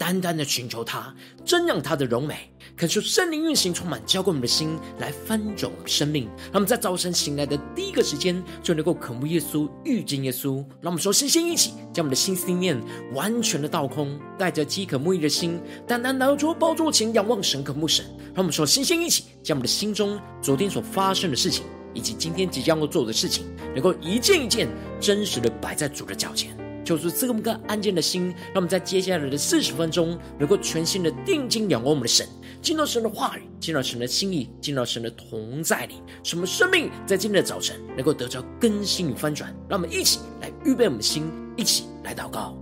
单单的寻求他，瞻仰他的荣美，恳求圣灵运行，充满浇灌我们的心，来翻转我们生命。让我们在早晨醒来的第一个时间，就能够渴慕耶稣、遇见耶稣。让我们说，先先一起将我们的心思念完全的倒空，带着饥渴慕义的心，单单来到主宝座前，仰望神、渴慕神。让我们说，先先一起将我们的心中昨天所发生的事情，以及今天即将要做的事情，能够一件一件真实的摆在主的脚前，就是这么个安静的心。让我们在接下来的四十分钟，能够全心的定睛仰望我们的神，进到神的话语，进到神的心意，进到神的同在里，什么生命在今天的早晨能够得着更新与翻转。让我们一起来预备我们的心，一起来祷告。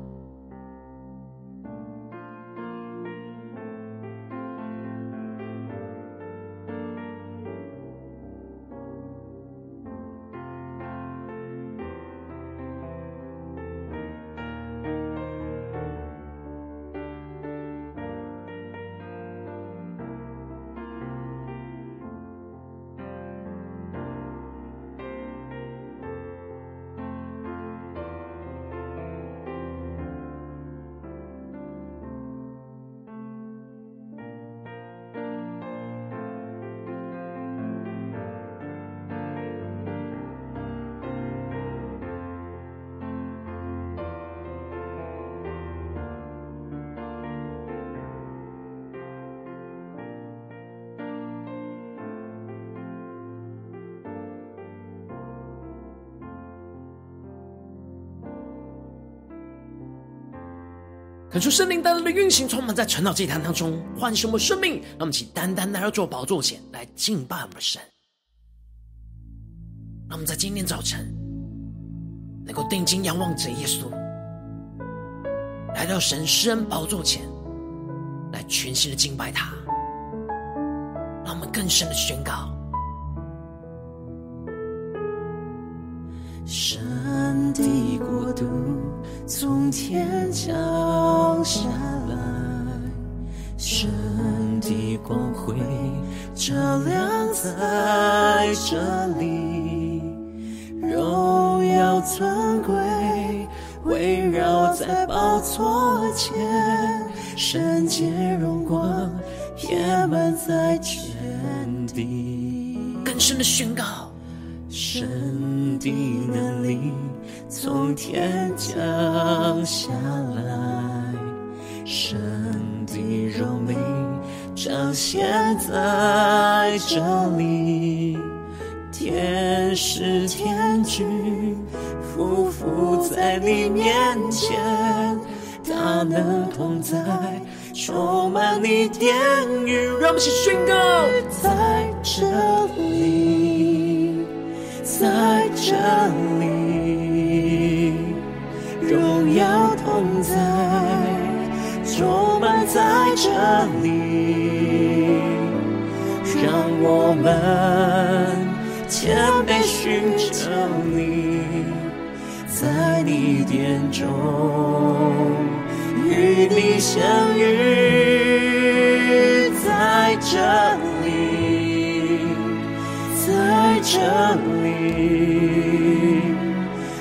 恳求圣灵单单的运行，充满在晨祷祭坛当中，唤醒我们生命。让我们请单单来到主宝座前来敬拜我们的神。让我们在今天早晨能够定睛仰望着耶稣，来到神施恩宝座前来全心的敬拜他。让我们更深的宣告：照亮在这里，荣耀尊贵围绕在宝座前，圣洁荣光遍满在全地。更深的宣告，神的能力。从天降下这里，天使天军匍匐在你面前，大能同在，充满你殿宇，让我们一起宣告，在这里，在这里。荣耀同在，充满在这里，我们谦卑寻求你，在你殿中与你相遇，在这里，在这里。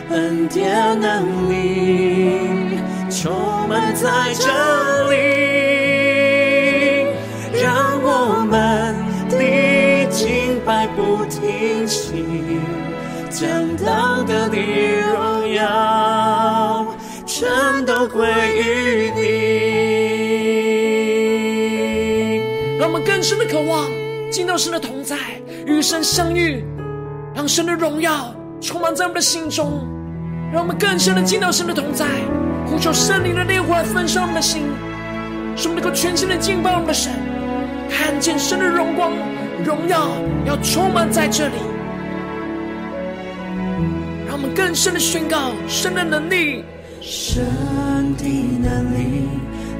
恩典能力充满在这里，不停息，将当得的荣耀全都归于你。让我们更深的渴望进到神的同在，与神相遇，让神的荣耀充满在我们的心中。让我们更深的进到神的同在，呼求圣灵的烈火焚烧我们的心，使我们能够全心的敬拜我们的神，看见神的荣光、荣耀要充满在这里。让我们更深的宣告神的能力，神的能力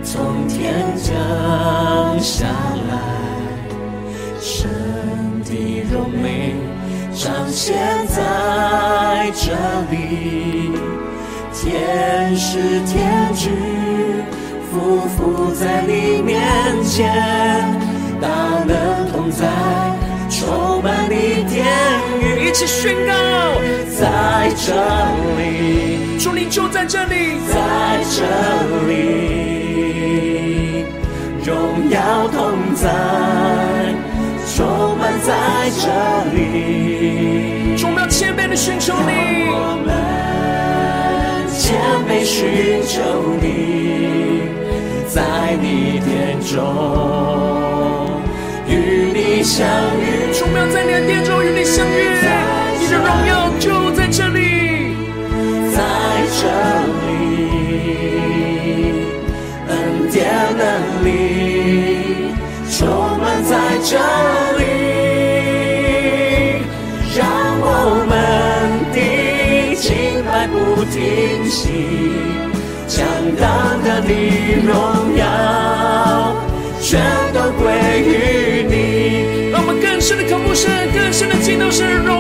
从天降下来，神的荣美。彰显在这里，天使天军匍匐在你面前，大能同在，充满你殿宇，一起宣告，在这里，主你就在这里，在这里，荣耀同在，充满在这里，主我们要谦卑的寻求你，我们谦卑寻求你，在你殿中相遇，主我们要在你的殿中与你相遇，神，更深的敬头是，荣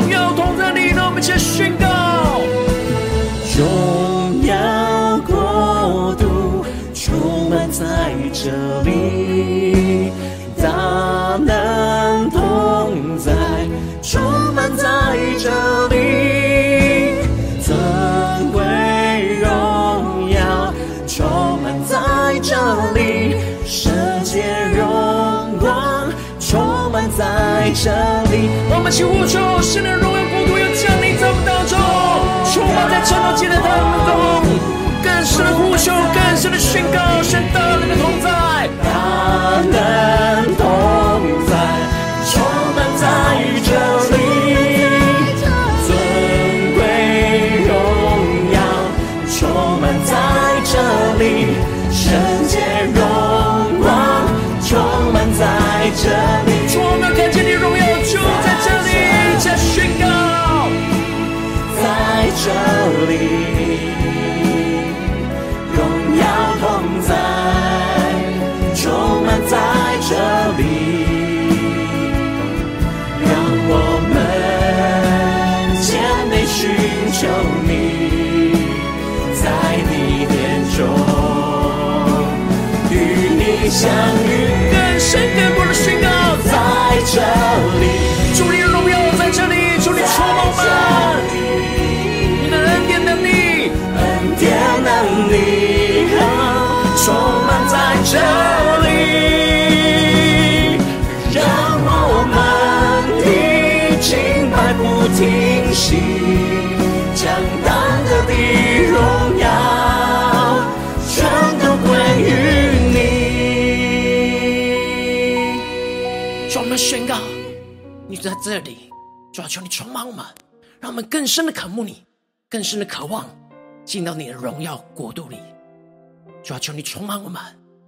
们起呼求，圣的荣耀国度要降临在我们当中，充满在晨祷祭坛当中，相遇，更深更多的宣告，在这里，祝你的荣耀在这里，祝你充满这里，你的恩典能力，恩典能力充满在这里。就在这里，主要求你充满我们，让我们更深的渴慕你，更深的渴望进到你的荣耀国度里。主要求你充满我们，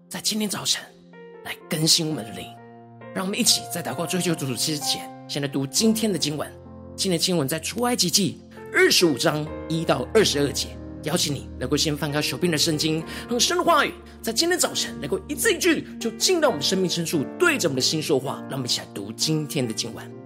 在今天早晨来更新我们的灵，让我们一起在祷告追求主主之前，先来读今天的经文。今天的经文在出埃及记二十五章一到二十二节。邀请你能够先翻开手边的圣经，让神的话语在今天早晨能够一字一句就进到我们生命深处，对着我们的心说话。让我们一起来读今天的经文。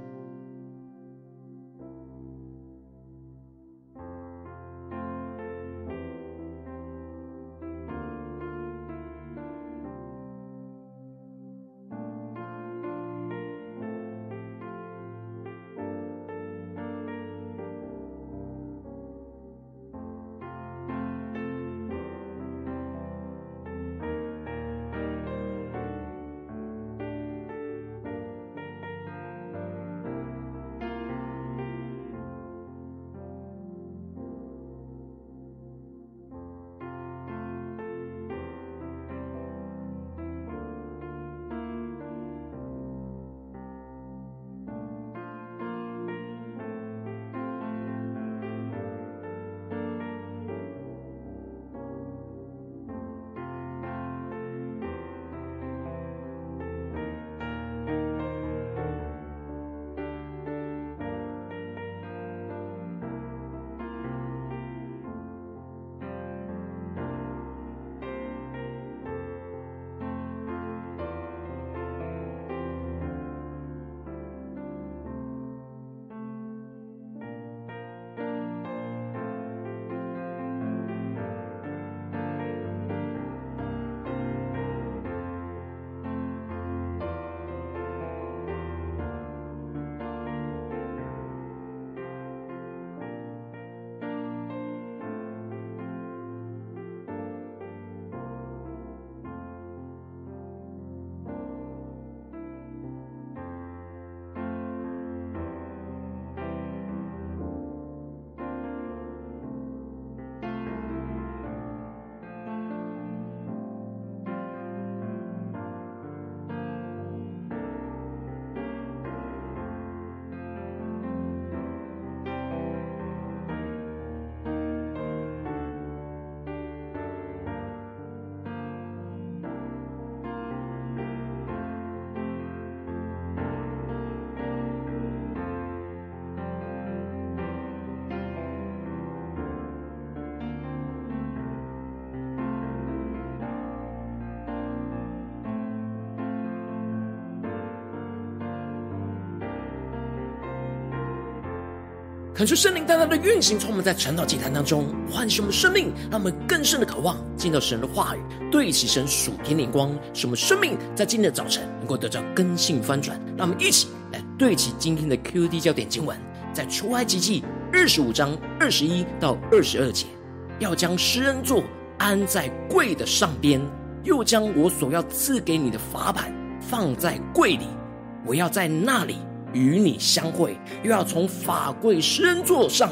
恳求圣灵大大的运行，从我们在晨祷祭坛当中唤醒我们生命，让我们更深的渴望进到神的话语，对齐神属天灵光，使我们生命在今天的早晨能够得到更新翻转。让我们一起来对齐今天的 QD 焦点经文，在出埃及记二十五章二十一到二十二节，要将施恩座安在柜的上边，又将我所要赐给你的法版放在柜里，我要在那里。与你相会，又要从法柜施恩座上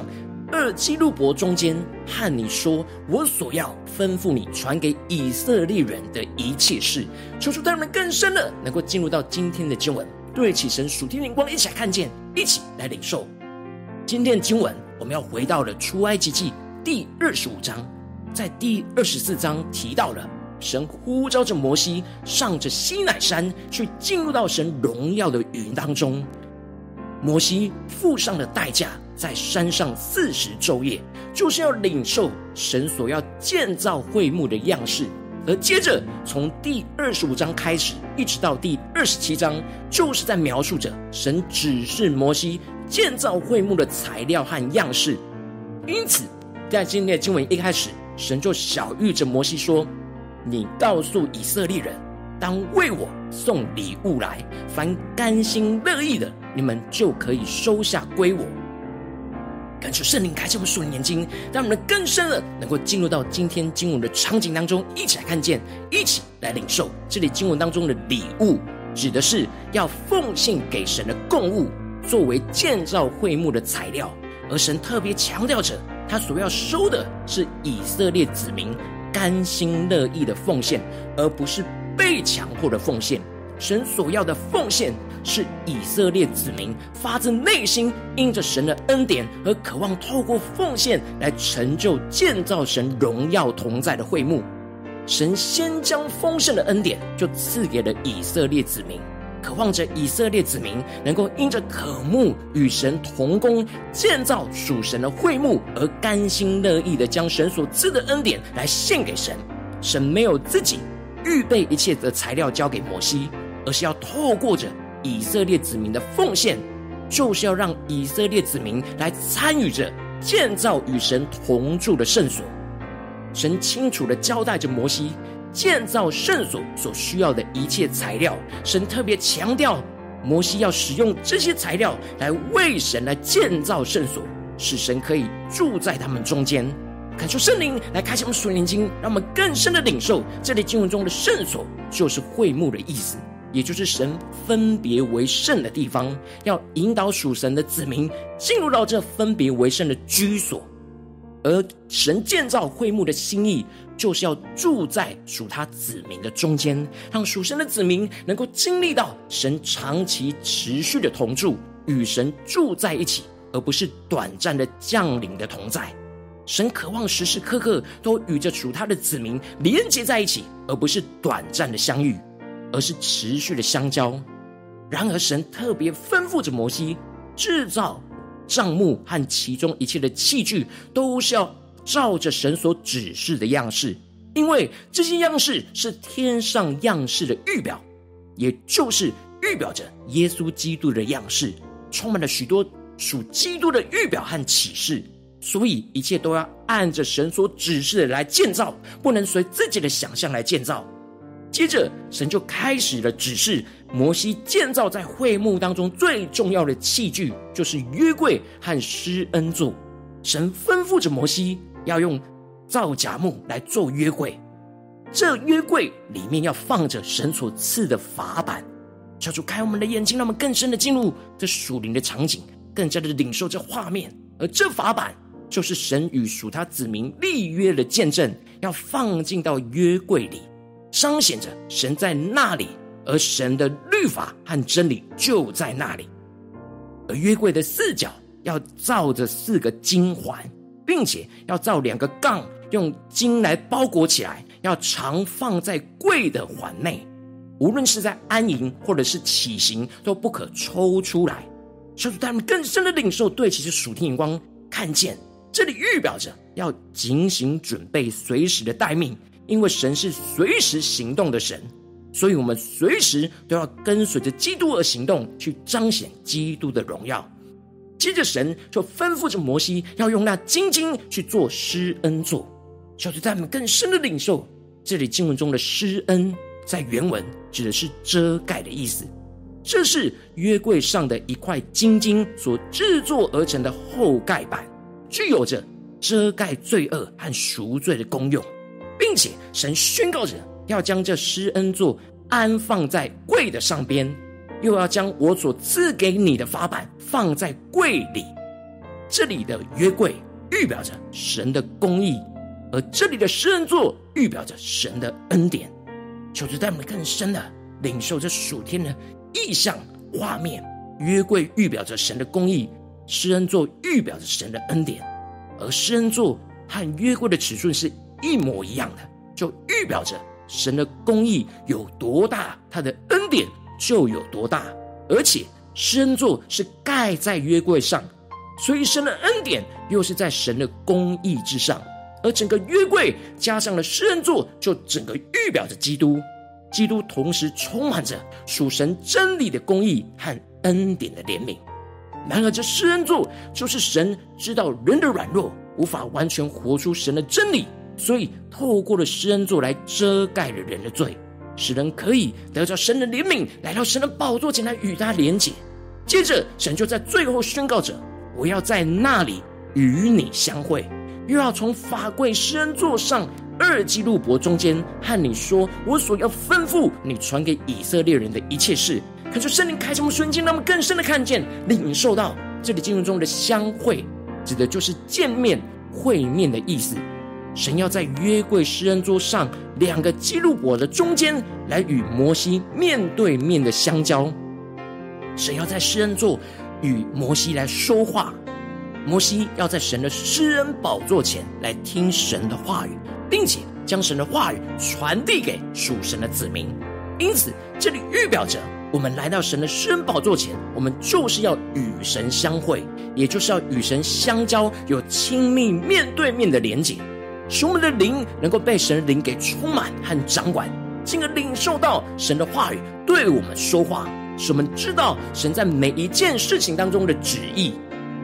二基路伯中间和你说我所要吩咐你传给以色列人的一切事。求主带我们更深的能够进入到今天的经文，对起神属天灵光，一起来看见，一起来领受今天的经文。我们要回到了出埃及记第二十五章，在第二十四章提到了神呼召着摩西上着西乃山去进入到神荣耀的云当中。摩西付上的代价，在山上四十昼夜，就是要领受神所要建造会幕的样式。而接着从第二十五章开始，一直到第二十七章，就是在描述着神指示摩西建造会幕的材料和样式。因此，在今天的经文一开始，神就晓諭着摩西说：“你告诉以色列人，当为我送礼物来，凡甘心乐意的。”你们就可以收下归我。恳求圣灵开启我们属灵眼睛，让我们更深的能够进入到今天经文的场景当中，一起来看见，一起来领受。这里经文当中的礼物，指的是要奉献给神。的供物，作为建造会幕的材料。而神。特别强调着，他所要收的是以色列子民甘心乐意的奉献，而不是被强迫的奉献。神。所要的奉献，是以色列子民发自内心，因着神的恩典而渴望透过奉献来成就建造神荣耀同在的会幕。神先将丰盛的恩典就赐给了以色列子民，渴望着以色列子民能够因着渴慕与神同工，建造属神的会幕，而甘心乐意的将神所赐的恩典来献给神。神没有自己预备一切的材料交给摩西。而是要透过着以色列子民的奉献，就是要让以色列子民来参与着建造与神同住的圣所。神清楚的交代着摩西建造圣所所需要的一切材料。神特别强调，摩西要使用这些材料来为神来建造圣所，使神可以住在他们中间。恳求圣灵来开启我们属灵经，让我们更深的领受这里经文中的圣所就是会幕的意思。也就是神分别为圣的地方，要引导属神的子民进入到这分别为圣的居所。而神建造会幕的心意，就是要住在属他子民的中间，让属神的子民能够经历到神长期持续的同住，与神住在一起，而不是短暂的降临的同在。神渴望时时刻刻都与着属他的子民连接在一起，而不是短暂的相遇。而是持续的相交。然而，神特别吩咐着摩西，制造帐幕和其中一切的器具，都是要照着神所指示的样式，因为这些样式是天上样式的预表，也就是预表着耶稣基督的样式，充满了许多属基督的预表和启示。所以，一切都要按着神所指示的来建造，不能随自己的想象来建造。接着，神就开始了指示摩西建造在会幕当中最重要的器具，就是约柜和施恩座。神吩咐着摩西要用皂荚木来做约柜，这约柜里面要放着神所赐的法版。求主开我们的眼睛，让我们更深的进入这属灵的场景，更加的领受这画面。而这法版就是神与属他子民立约的见证，要放进到约柜里。彰显着神在那里，而神的律法和真理就在那里。而约柜的四角要造着四个金环，并且要造两个杠，用金来包裹起来，要常放在柜的环内。无论是在安营或者是起行，都不可抽出来。求主他们更深的领受，对其实属天眼光看见，这里预表着要警醒准备，随时的待命。因为神是随时行动的神，所以我们随时都要跟随着基督而行动，去彰显基督的荣耀。接着神就吩咐着摩西，要用那金经去做施恩座。小组在我们更深的领受，这里经文中的施恩，在原文指的是遮盖的意思。这是约柜上的一块金经所制作而成的后盖板，具有着遮盖罪恶和赎罪的功用，并且神宣告着要将这施恩座安放在柜的上边。又要将我所赐给你的法版放在柜里，这里的约柜预表着神的公义，而这里的施恩座预表着神的恩典。求主带我们更深的领受这属天的意象画面。约柜预表着神的公义，施恩座预表着神的恩典，而施恩座和约柜的尺寸是一模一样的，就预表着神的公义有多大，他的恩典。就有多大，而且施恩座是盖在约柜上，所以神的恩典又是在神的公义之上，而整个约柜加上了施恩座，就整个预表着基督。基督同时充满着属神真理的公义和恩典的怜悯。然而，这施恩座就是神知道人的软弱，无法完全活出神的真理，所以透过了施恩座来遮盖了人的罪。使人可以得到神的怜悯，来到神的宝座前来与他连结。接着，神就在最后宣告着：“我要在那里与你相会，又要从法柜施恩座上二基路伯中间和你说我所要吩咐你传给以色列人的一切事。”可是圣灵开什么瞬间，让我们更深的看见、领受到这里经文中的相会，指的就是见面、会面的意思。神要在约柜施恩座上两个基路伯的中间，来与摩西面对面的相交。神要在施恩座与摩西来说话，摩西要在神的施恩宝座前来听神的话语，并且将神的话语传递给属神的子民。因此，这里预表着我们来到神的施恩宝座前，我们就是要与神相会，也就是要与神相交，有亲密面对面的连结。使我们的灵能够被神的灵给充满和掌管，进而领受到神的话语对我们说话，使我们知道神在每一件事情当中的旨意。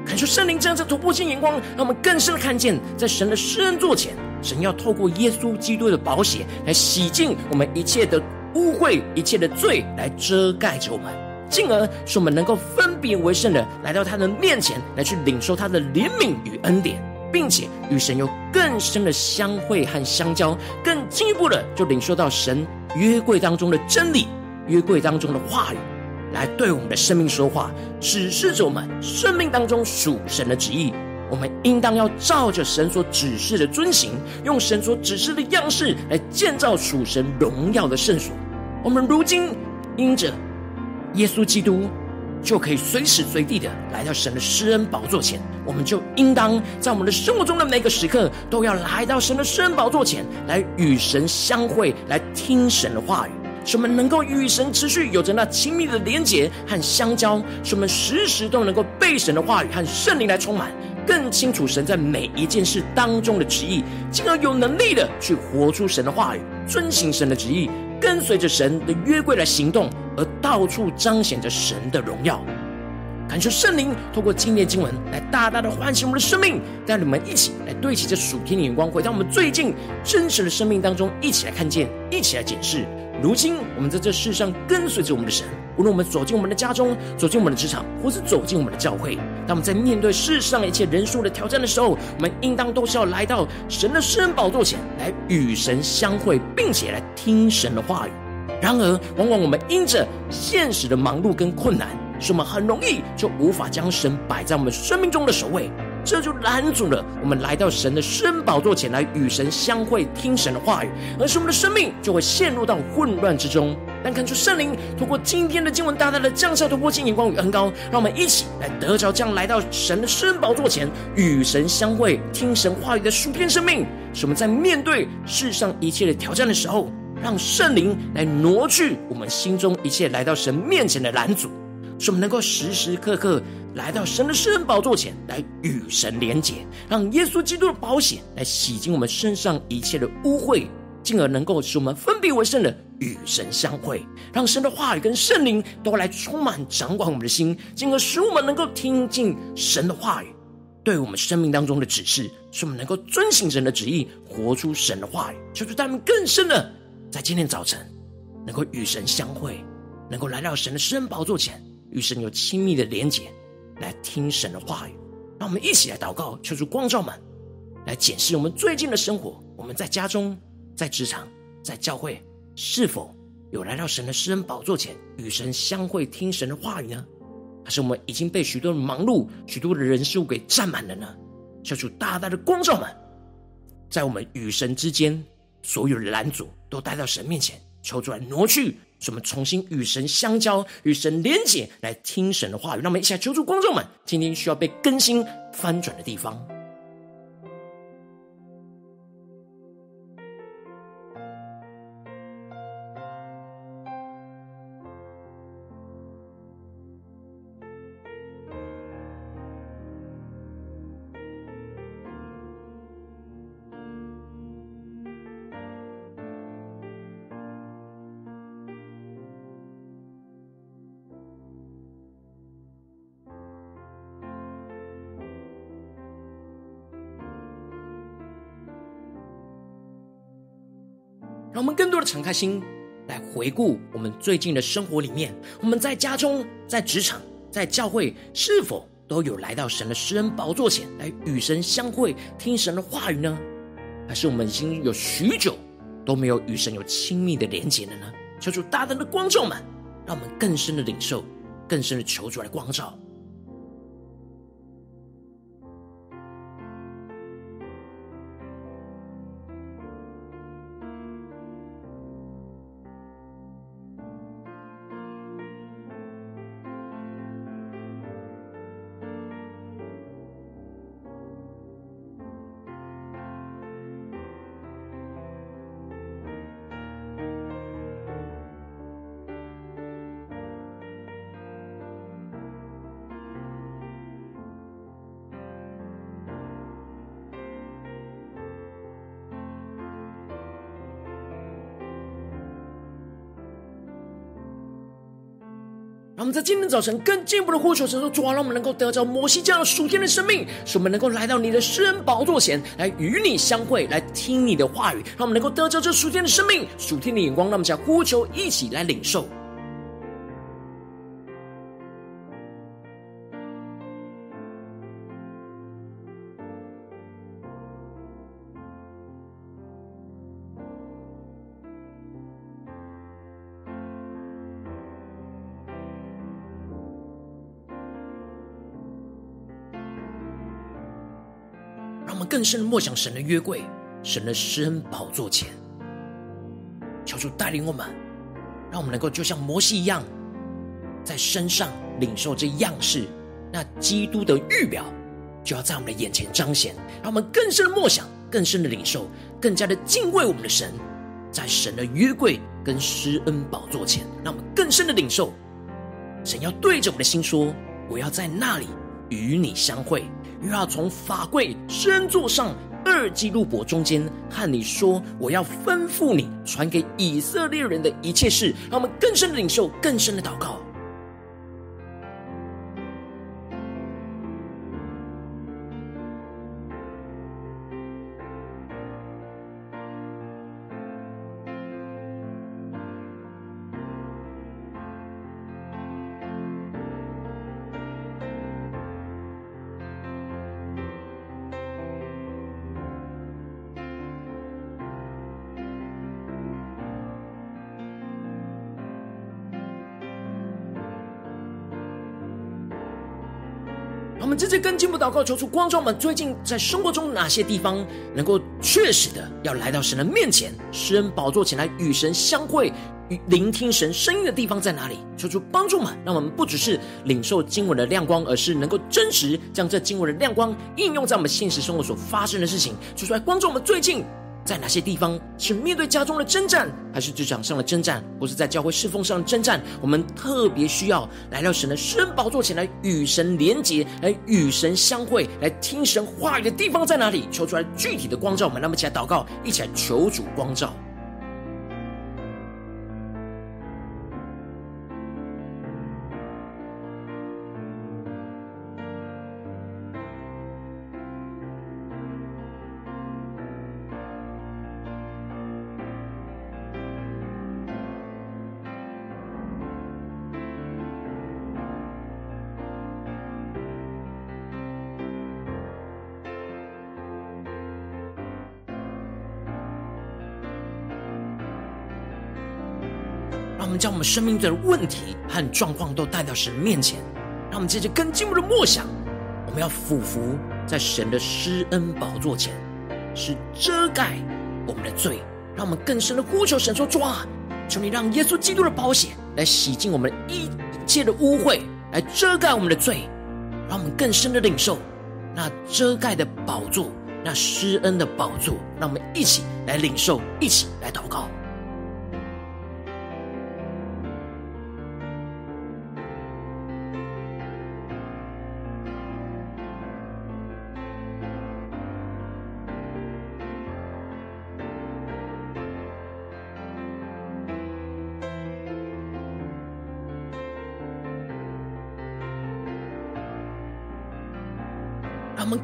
恳求圣灵这样子突破性眼光，让我们更深的看见，在神的施恩座前，神要透过耶稣基督的宝血来洗净我们一切的污秽、一切的罪，来遮盖着我们，进而使我们能够分别为圣的来到他的面前，来去领受他的怜悯与恩典。并且与神有更深的相会和相交，更进一步的就领受到神约柜当中的真理，约柜当中的话语，来对我们的生命说话，指示着我们生命当中属神的旨意。我们应当要照着神所指示的遵行，用神所指示的样式来建造属神荣耀的圣所。我们如今因着耶稣基督。就可以随时随地的来到神的施恩宝座前，我们就应当在我们的生活中的每个时刻，都要来到神的施恩宝座前来与神相会，来听神的话语，使我们能够与神持续有着那亲密的连结和相交，使我们时时都能够被神的话语和圣灵来充满，更清楚神在每一件事当中的旨意，进而有能力的去活出神的话语，遵行神的旨意。跟随着神的约柜来行动，而到处彰显着神的荣耀。感受圣灵透过纪念经文来大大的唤醒我们的生命，让你们一起来对齐这属天的眼光，回到我们最近真实的生命当中，一起来看见，一起来检视。如今我们在这世上跟随着我们的神，无论我们走进我们的家中，走进我们的职场，或是走进我们的教会，当我们在面对世上一切人数的挑战的时候，我们应当都是要来到神的圣宝座前来与神相会，并且来听神的话语。然而，往往我们因着现实的忙碌跟困难，使我们很容易就无法将神摆在我们生命中的首位。这就拦阻了我们来到神的圣宝座前来与神相会、听神的话语，而是我们的生命就会陷入到混乱之中。但看出圣灵通过今天的经文，大大的降下突破性眼光与恩膏，让我们一起来得着这样来到神的圣宝座前与神相会、听神话语的属天生命，使我们在面对世上一切的挑战的时候，让圣灵来挪去我们心中一切来到神面前的拦阻。使我们能够时时刻刻来到神的施恩宝座前来与神连结，让耶稣基督的保险来洗净我们身上一切的污秽，进而能够使我们分别为圣的与神相会，让神的话语跟圣灵都来充满掌管我们的心，进而使我们能够听进神的话语，对我们生命当中的指示，使我们能够遵行神的旨意，活出神的话语，求主带我们更深的在今天早晨能够与神相会，能够来到神的施恩宝座前，与神有亲密的连结，来听神的话语。让我们一起来祷告，求主光照们。来检视我们最近的生活，我们在家中、在职场、在教会，是否有来到神的施恩宝座前，与神相会、听神的话语呢？还是我们已经被许多的忙碌、许多的人事物给占满了呢？求主大大的光照们，在我们与神之间所有的拦阻，都带到神面前，求主来挪去，使我们重新与神相交、与神连结，来听神的话语。让我们一起来求助，观众们，今天需要被更新、翻转的地方。让我们更多的敞开心，来回顾我们最近的生活里面，我们在家中、在职场、在教会，是否都有来到神的施恩宝座前来与神相会、听神的话语呢？还是我们已经有许久都没有与神有亲密的连结了呢？求主大胆的光照们，让我们更深的领受、更深的求主来光照。让我们在今天早晨更进一步的呼求神说：主啊，让我们能够得着摩西这样属天的生命，使我们能够来到你的施恩宝座前来与你相会，来听你的话语，让我们能够得着这属天的生命、属天的眼光。让我们将呼求一起来领受。更深的默想神的约柜，神的施恩宝座前，求主带领我们，让我们能够就像摩西一样，在身上领受这样式，那基督的预表就要在我们的眼前彰显，让我们更深的默想，更深的领受，更加的敬畏我们的神，在神的约柜跟施恩宝座前，让我们更深的领受，神要对着我们的心说：“我要在那里与你相会。”又要从法柜施恩座上二基路伯中间和你说，我要吩咐你传给以色列人的一切事，让我们更深的领受，更深的祷告。我们这次跟进步祷告，求出观众们最近在生活中哪些地方能够确实的要来到神的面前，诗恩宝座前来与神相会，与聆听神声音的地方在哪里？求出帮助们，让我们不只是领受经文的亮光，而是能够真实将这经文的亮光应用在我们现实生活所发生的事情。求出来光照我们最近。在哪些地方是面对家中的征战，还是职场上的征战，或是在教会侍奉上的征战？我们特别需要来到神的圣宝座前来与神连结，来与神相会，来听神话语的地方在哪里？求出来具体的光照，我们那么起来祷告，一起来求主光照。我们将我们生命的问题和状况都带到神面前，让我们接着更进一步的默想，我们要俯伏在神的施恩宝座前，是遮盖我们的罪，让我们更深的呼求神说：主啊，求你让耶稣基督的宝血来洗净我们一切的污秽，来遮盖我们的罪，让我们更深的领受那遮盖的宝座，那施恩的宝座，让我们一起来领受，一起来祷告。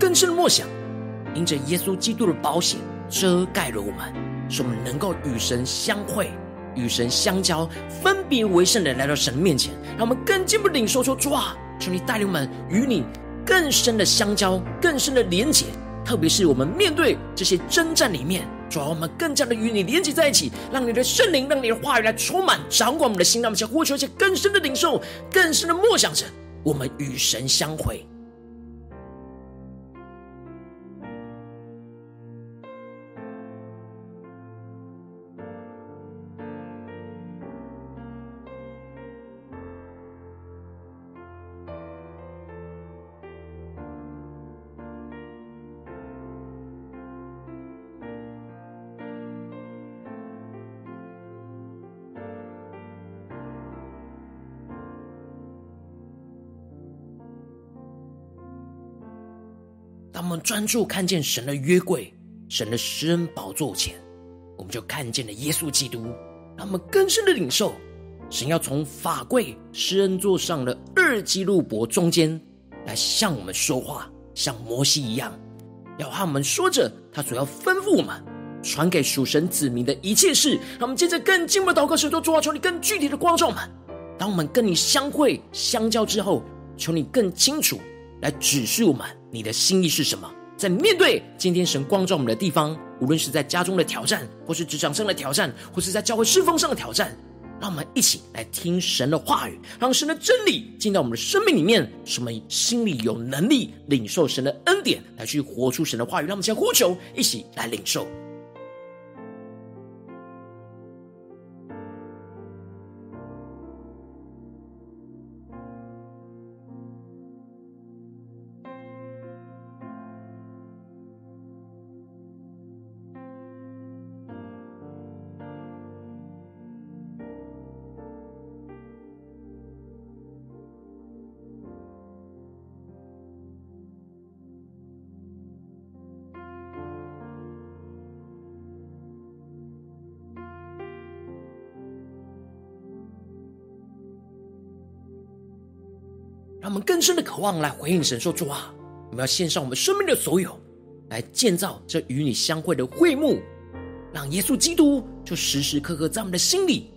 更深的默想，因着耶稣基督的宝血遮盖了我们，使我们能够与神相会、与神相交、分别为圣的来到神面前。让我们更进一步领受说：主啊，求你带领我们与你更深的相交、更深的连结。特别是我们面对这些征战里面，主啊，我们更加的与你连结在一起，让你的圣灵、让你的话语来充满、掌管我们的心。让我们想呼求一些更深的领受、更深的默想着，我们与神相会。专注看见神的约柜、神的施恩宝座前，我们就看见了耶稣基督。让我们更深的领受，神要从法柜施恩座上的二基路伯中间来向我们说话，像摩西一样，要和我们说着他所要吩咐我们传给属神子民的一切事。让我们接着更进一步的祷告，神说：主啊，求你更具体的光照我们。当我们跟你相会相交之后，求你更清楚。来指示我们，你的心意是什么？在面对今天神光照我们的地方，无论是在家中的挑战，或是职场上的挑战，或是在教会侍奉上的挑战，让我们一起来听神的话语，让神的真理进到我们的生命里面，什么心里有能力领受神的恩典，来去活出神的话语。让我们先呼求，一起来领受。望来回应神说：“主啊，我们要献上我们生命的所有，来建造这与你相会的会幕，让耶稣基督就时时刻刻在我们的心里，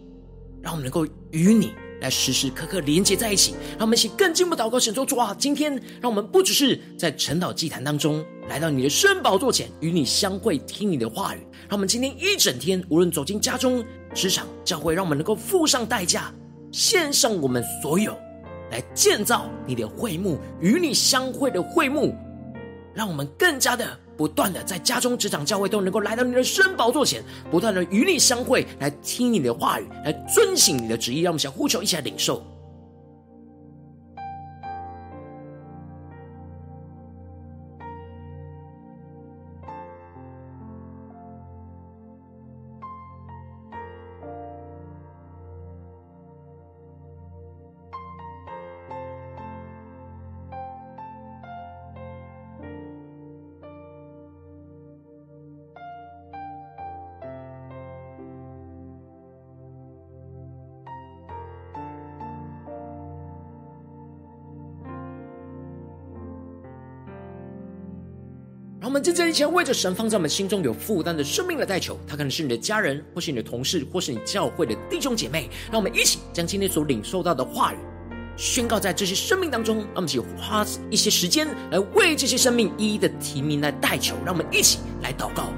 让我们能够与你来时时刻刻连接在一起。让我们一起更进一步祷告神说：主啊，今天让我们不只是在晨祷祭坛当中来到你的圣宝座前与你相会，听你的话语。让我们今天一整天，无论走进家中、职场、教会，让我们能够付上代价，献上我们所有。”来建造你的会幕，与你相会的会幕，让我们更加的不断的在家中、职场、教会都能够来到你的身宝座前，不断的与你相会，来听你的话语，来遵行你的旨意。让我们想呼求，一起来领受。在这一前为着神放在我们心中有负担的生命来代求，他可能是你的家人，或是你的同事，或是你教会的弟兄姐妹。让我们一起将今天所领受到的话语宣告在这些生命当中。让我们一起花一些时间来为这些生命一一的提名来代求。让我们一起来祷告。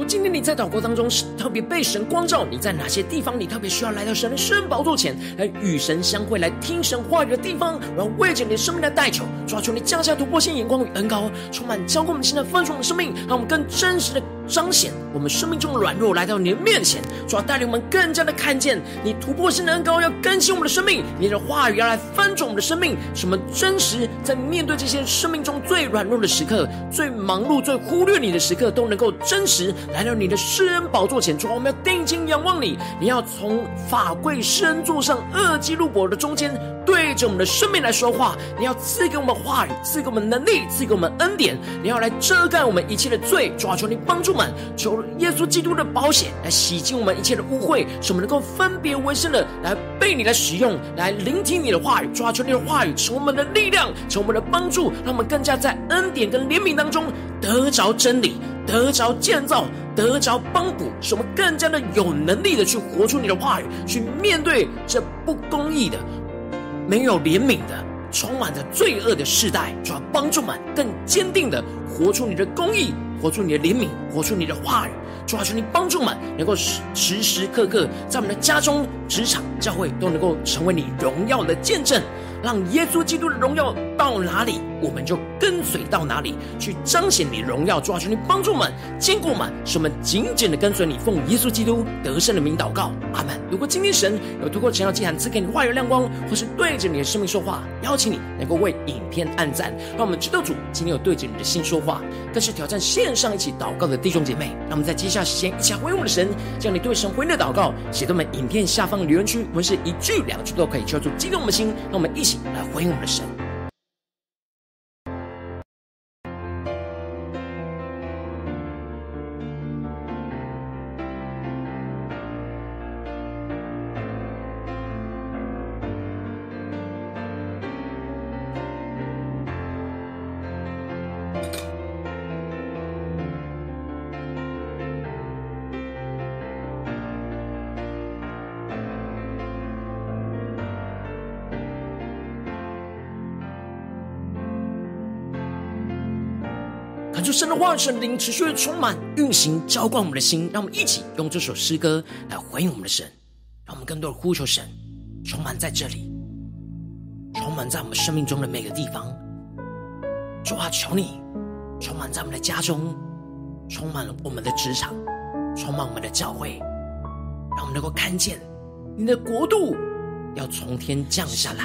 若今天你在祷告当中是特别被神光照，你在哪些地方你特别需要来到神的施恩宝座前来与神相会、来听神话语的地方，我要为着你的生命来代求，抓住你降下突破性眼光与恩膏，充满浇灌我们现在丰盛的生命，让我们更真实的。彰显我们生命中的软弱，来到你的面前，主要带领我们更加的看见你突破性的恩膏，要更新我们的生命。你的话语要来翻转我们的生命，什么真实在面对这些生命中最软弱的时刻、最忙碌、最忽略你的时刻，都能够真实来到你的施恩宝座前。主啊，我们要定睛仰望你，你要从法柜施恩座上二基路伯的中间，对着我们的生命来说话。你要赐给我们话语，赐给我们能力，赐给我们恩典。你要来遮盖我们一切的罪。主啊，求你帮助们。求耶稣基督的保险来洗净我们一切的污秽，使我们能够分别为圣的来被你来使用，来聆听你的话语，抓住你的话语，成为我们的力量，成我们的帮助，让我们更加在恩典跟怜悯当中得着真理，得着建造，得着帮补，使我们更加的有能力的去活出你的话语，去面对这不公义的、没有怜悯的、充满着罪恶的世代，主要帮助我们更坚定的活出你的公义。活出你的怜悯，活出你的话语，主啊，求你帮助我们，能够时时时刻刻在我们的家中、职场、教会都能够成为你荣耀的见证。让耶稣基督的荣耀到哪里，我们就跟随到哪里，去彰显你。荣耀。主啊，求你。帮助我们，坚固我们，使我们紧紧的跟随你，奉耶稣基督得胜的名祷告，阿门。如果今天神有透过晨祷祭坛赐给你。话语亮光，或是对着你。的生命说话，邀请你能够为影片按赞，让我们知道主今天有对着你。的心说话，更是挑战线上一起祷告的弟兄姐妹。让我们在接下时间一起回应我们的神，将你。对神回应的祷告写在我们影片下方的留言区，无论是一句两句都可以，求主激动我们的心，让我们一起。来回应我们的神。就神的话语、神灵持续的充满、运行、浇灌我们的心，让我们一起用这首诗歌来回应我们的神，让我们更多的呼求神充满在这里，充满在我们生命中的每个地方。主啊，求你充满在我们的家中，充满了我们的职场，充满我们的教会，让我们能够看见你的国度要从天降下来。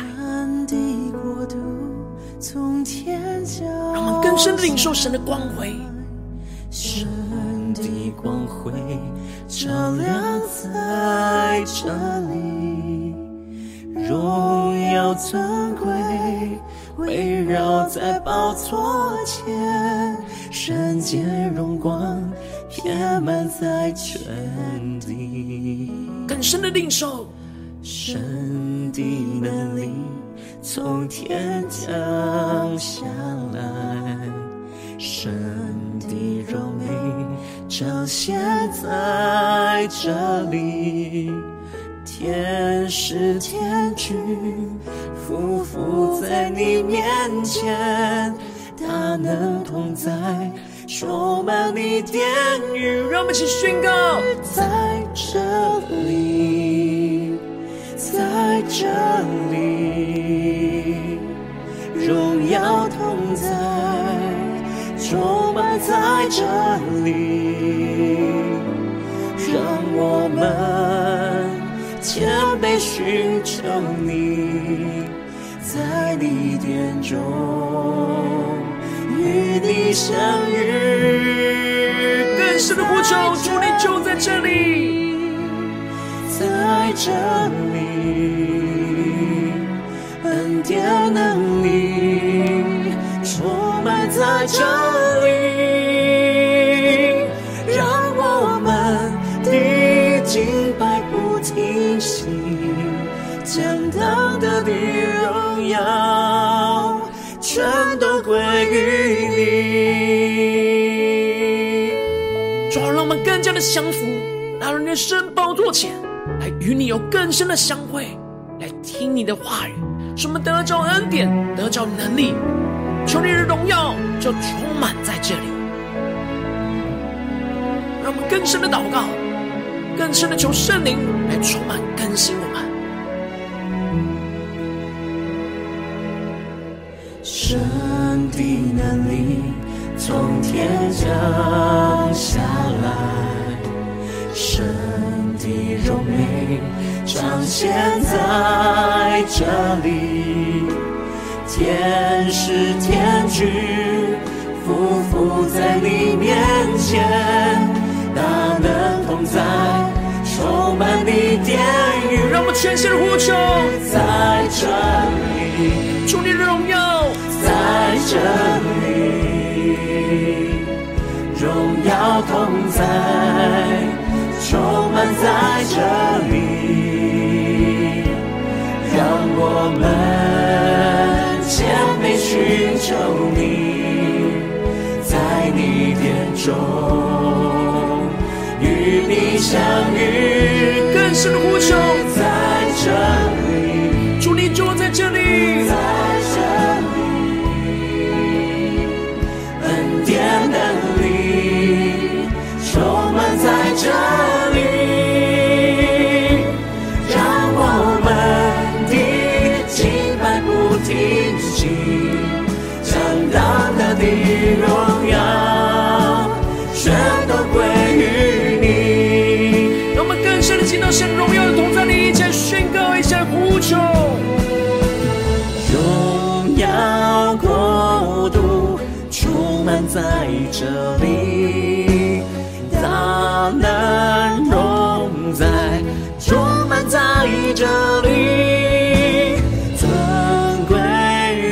从天，让我们更深的领受神的光辉，神的光辉照亮在这里，荣耀尊贵围绕在宝座前，圣洁荣光遍满在全地，更深的领受神的能力。从天降下来，神的荣美彰显在这里，天使天军匍匐在你面前，大能同在，充满你殿宇，让我们一起宣告，在这里，在这里。荣耀同在，充满在这里，让我们谦卑寻求你，在你殿中与你相遇。更深的呼求，主你就在这里，在这里。恩典能力这里，让我们的敬拜不停息，将当得的荣耀全都归于你。主，让我们更加的降服，来到你的圣宝座前，来与你有更深的相会，来听你的话语。使我们得着恩典，得着能力，求你的荣耀就充满在这里。让我们更深的祷告，更深的求圣灵来充满更新我们。神的能力从天降下来，神的荣美彰显在这里，天使天军匍匐在你面前，大能同在，充满你殿宇，让我们全心的呼求，在这里，主你的荣耀。在这里，荣耀同在，充满在这里，让我们求你，在你殿中与你相遇，更深的呼求，在这这里。大能容在，充满在这里，尊贵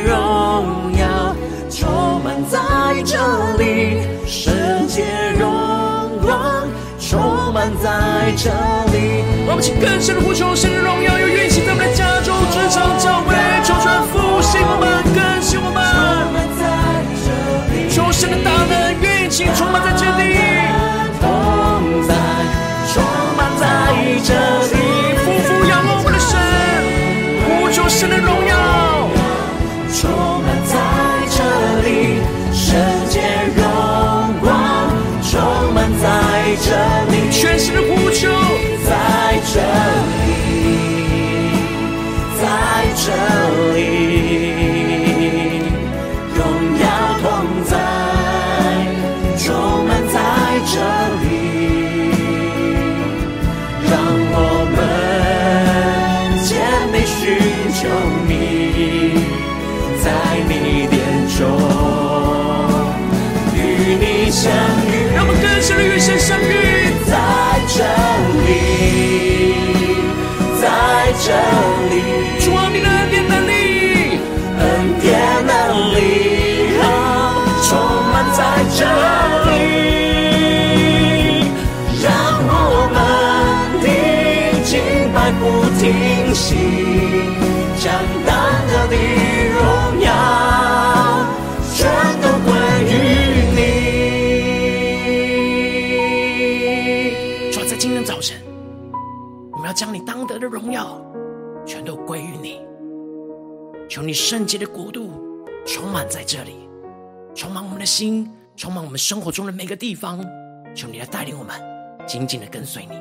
荣耀充满在这里，圣洁荣光充满在这里。我们请更深的呼求，圣荣耀心，充满在这里。丰在充满在这里，夫妇仰望我们的神，呼求神的荣耀，充满在这里，圣洁荣光充满在这里，全新的呼求，在这里，在这里。这里，主啊，你的恩典能力，恩典能力充满在这里，求你圣洁的国度充满在这里，充满我们的心，充满我们生活中的每个地方。求你来带领我们，紧紧的跟随你。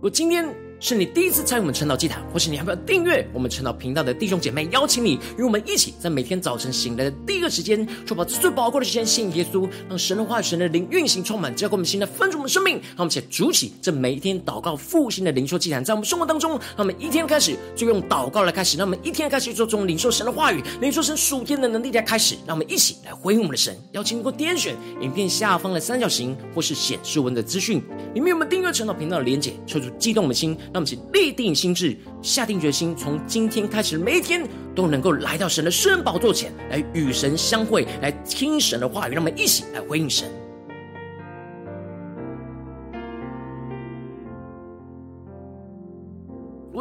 我今天。是你第一次参与我们晨祷祭坛，或是你还没有订阅我们晨祷频道的弟兄姐妹，邀请你与我们一起，在每天早晨醒来的第一个时间，就把最宝贵的时间献给耶稣，让神的话语、神的灵运行充满，交给我们新的分足我们生命。让我们一起筑起这每一天祷告复兴的灵修祭坛，在我们生活当中，让我们一天开始就用祷告来开始，让我们一天开始就从领受神的话语、领受神属天的能力来开始，让我们一起来回应我们的神。邀请你给我点选影片下方的三角形，或是显示文的资讯，里面有我们订阅晨祷频道的连结，求主激动我们的心，让我们请立定。心智，下定决心，从今天开始，每一天都能够来到神的圣宝座前来与神相会，来听神的话语，让我们一起来回应神。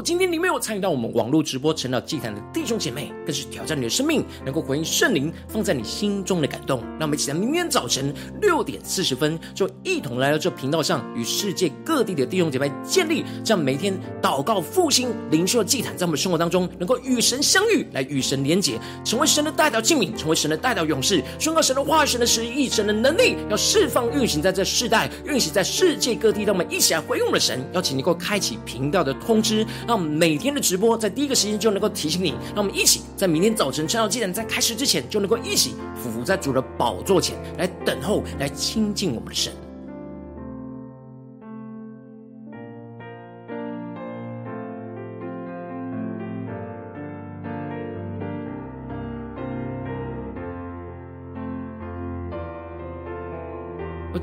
今天你没有参与到我们网络直播成了祭坛的弟兄姐妹，更是挑战你的生命，能够回应圣灵放在你心中的感动。让我们一起在明天早晨六点四十分，就一同来到这频道上，与世界各地的弟兄姐妹建立这样每天祷告复兴灵修的祭坛，在我们生活当中能够与神相遇，来与神连结，成为神的代祷器皿，成为神的代祷勇士，宣告神的话、神的旨意、神的能力，要释放运行在这世代，运行在世界各地。让我们一起来回应我们的神，邀请你能够开启频道的通知。我们每天的直播在第一个时间就能够提醒你，让我们一起在明天早晨晨祷祭坛在开始之前，就能够一起俯伏在主的宝座前来等候，来亲近我们的神。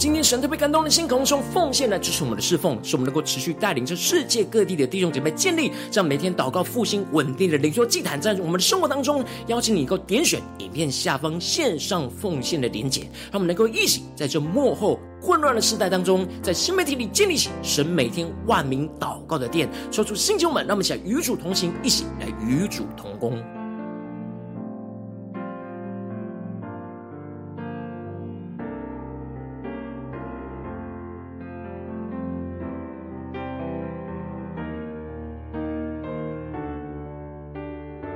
今天神特别感动的心，空中奉献来支持我们的侍奉，使我们能够持续带领着世界各地的弟兄姐妹建立这样每天祷告复兴稳定的灵修祭坛，在我们的生活当中，邀请你能够点选影片下方线上奉献的连结，让我们能够一起在这幕后混乱的时代当中，在新媒体里建立起神每天万名祷告的殿，说出新旧们，让我们想与主同行，一起来与主同工。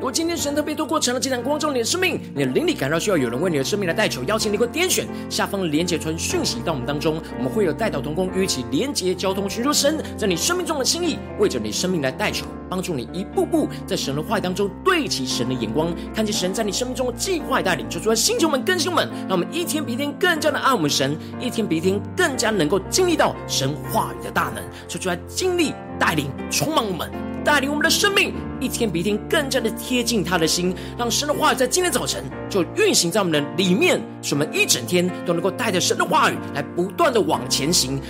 果今天神特别透过成了这场光照你的生命，你的灵里感到需要有人为你的生命来代求，邀请你给我点选下方连结传讯息到我们当中，我们会有代祷同工与一起连结交通，寻求神在你生命中的心意，为着你生命来代求，帮助你一步步在神的话语当中对齐神的眼光，看见神在你生命中的计划带领。就说星球们、更新们，让我们一天比一天更加的爱我们神，一天比一天更加能够经历到神话语的大能，说出来经历带领充满我们。带领我们的生命一天比一天更加的贴近他的心，让神的话语在今天早晨就运行在我们的里面，使我们一整天都能够带着神的话语来不断的往前行。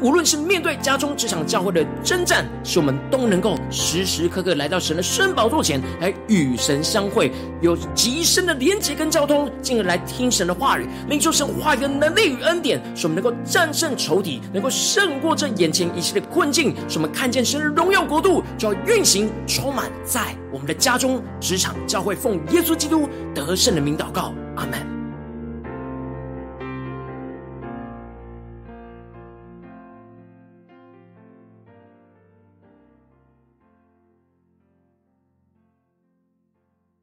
无论是面对家中、职场、教会的征战，使我们都能够时时刻刻来到神的圣宝座前来与神相会，有极深的连结跟交通，进而来听神的话语，领受神话语的能力与恩典，使我们能够战胜仇敌，能够胜过这眼前一切的困境，使我们看见神的荣耀国度就要运行充满在我们的家中、职场、教会，奉耶稣基督得胜的名祷告，阿门。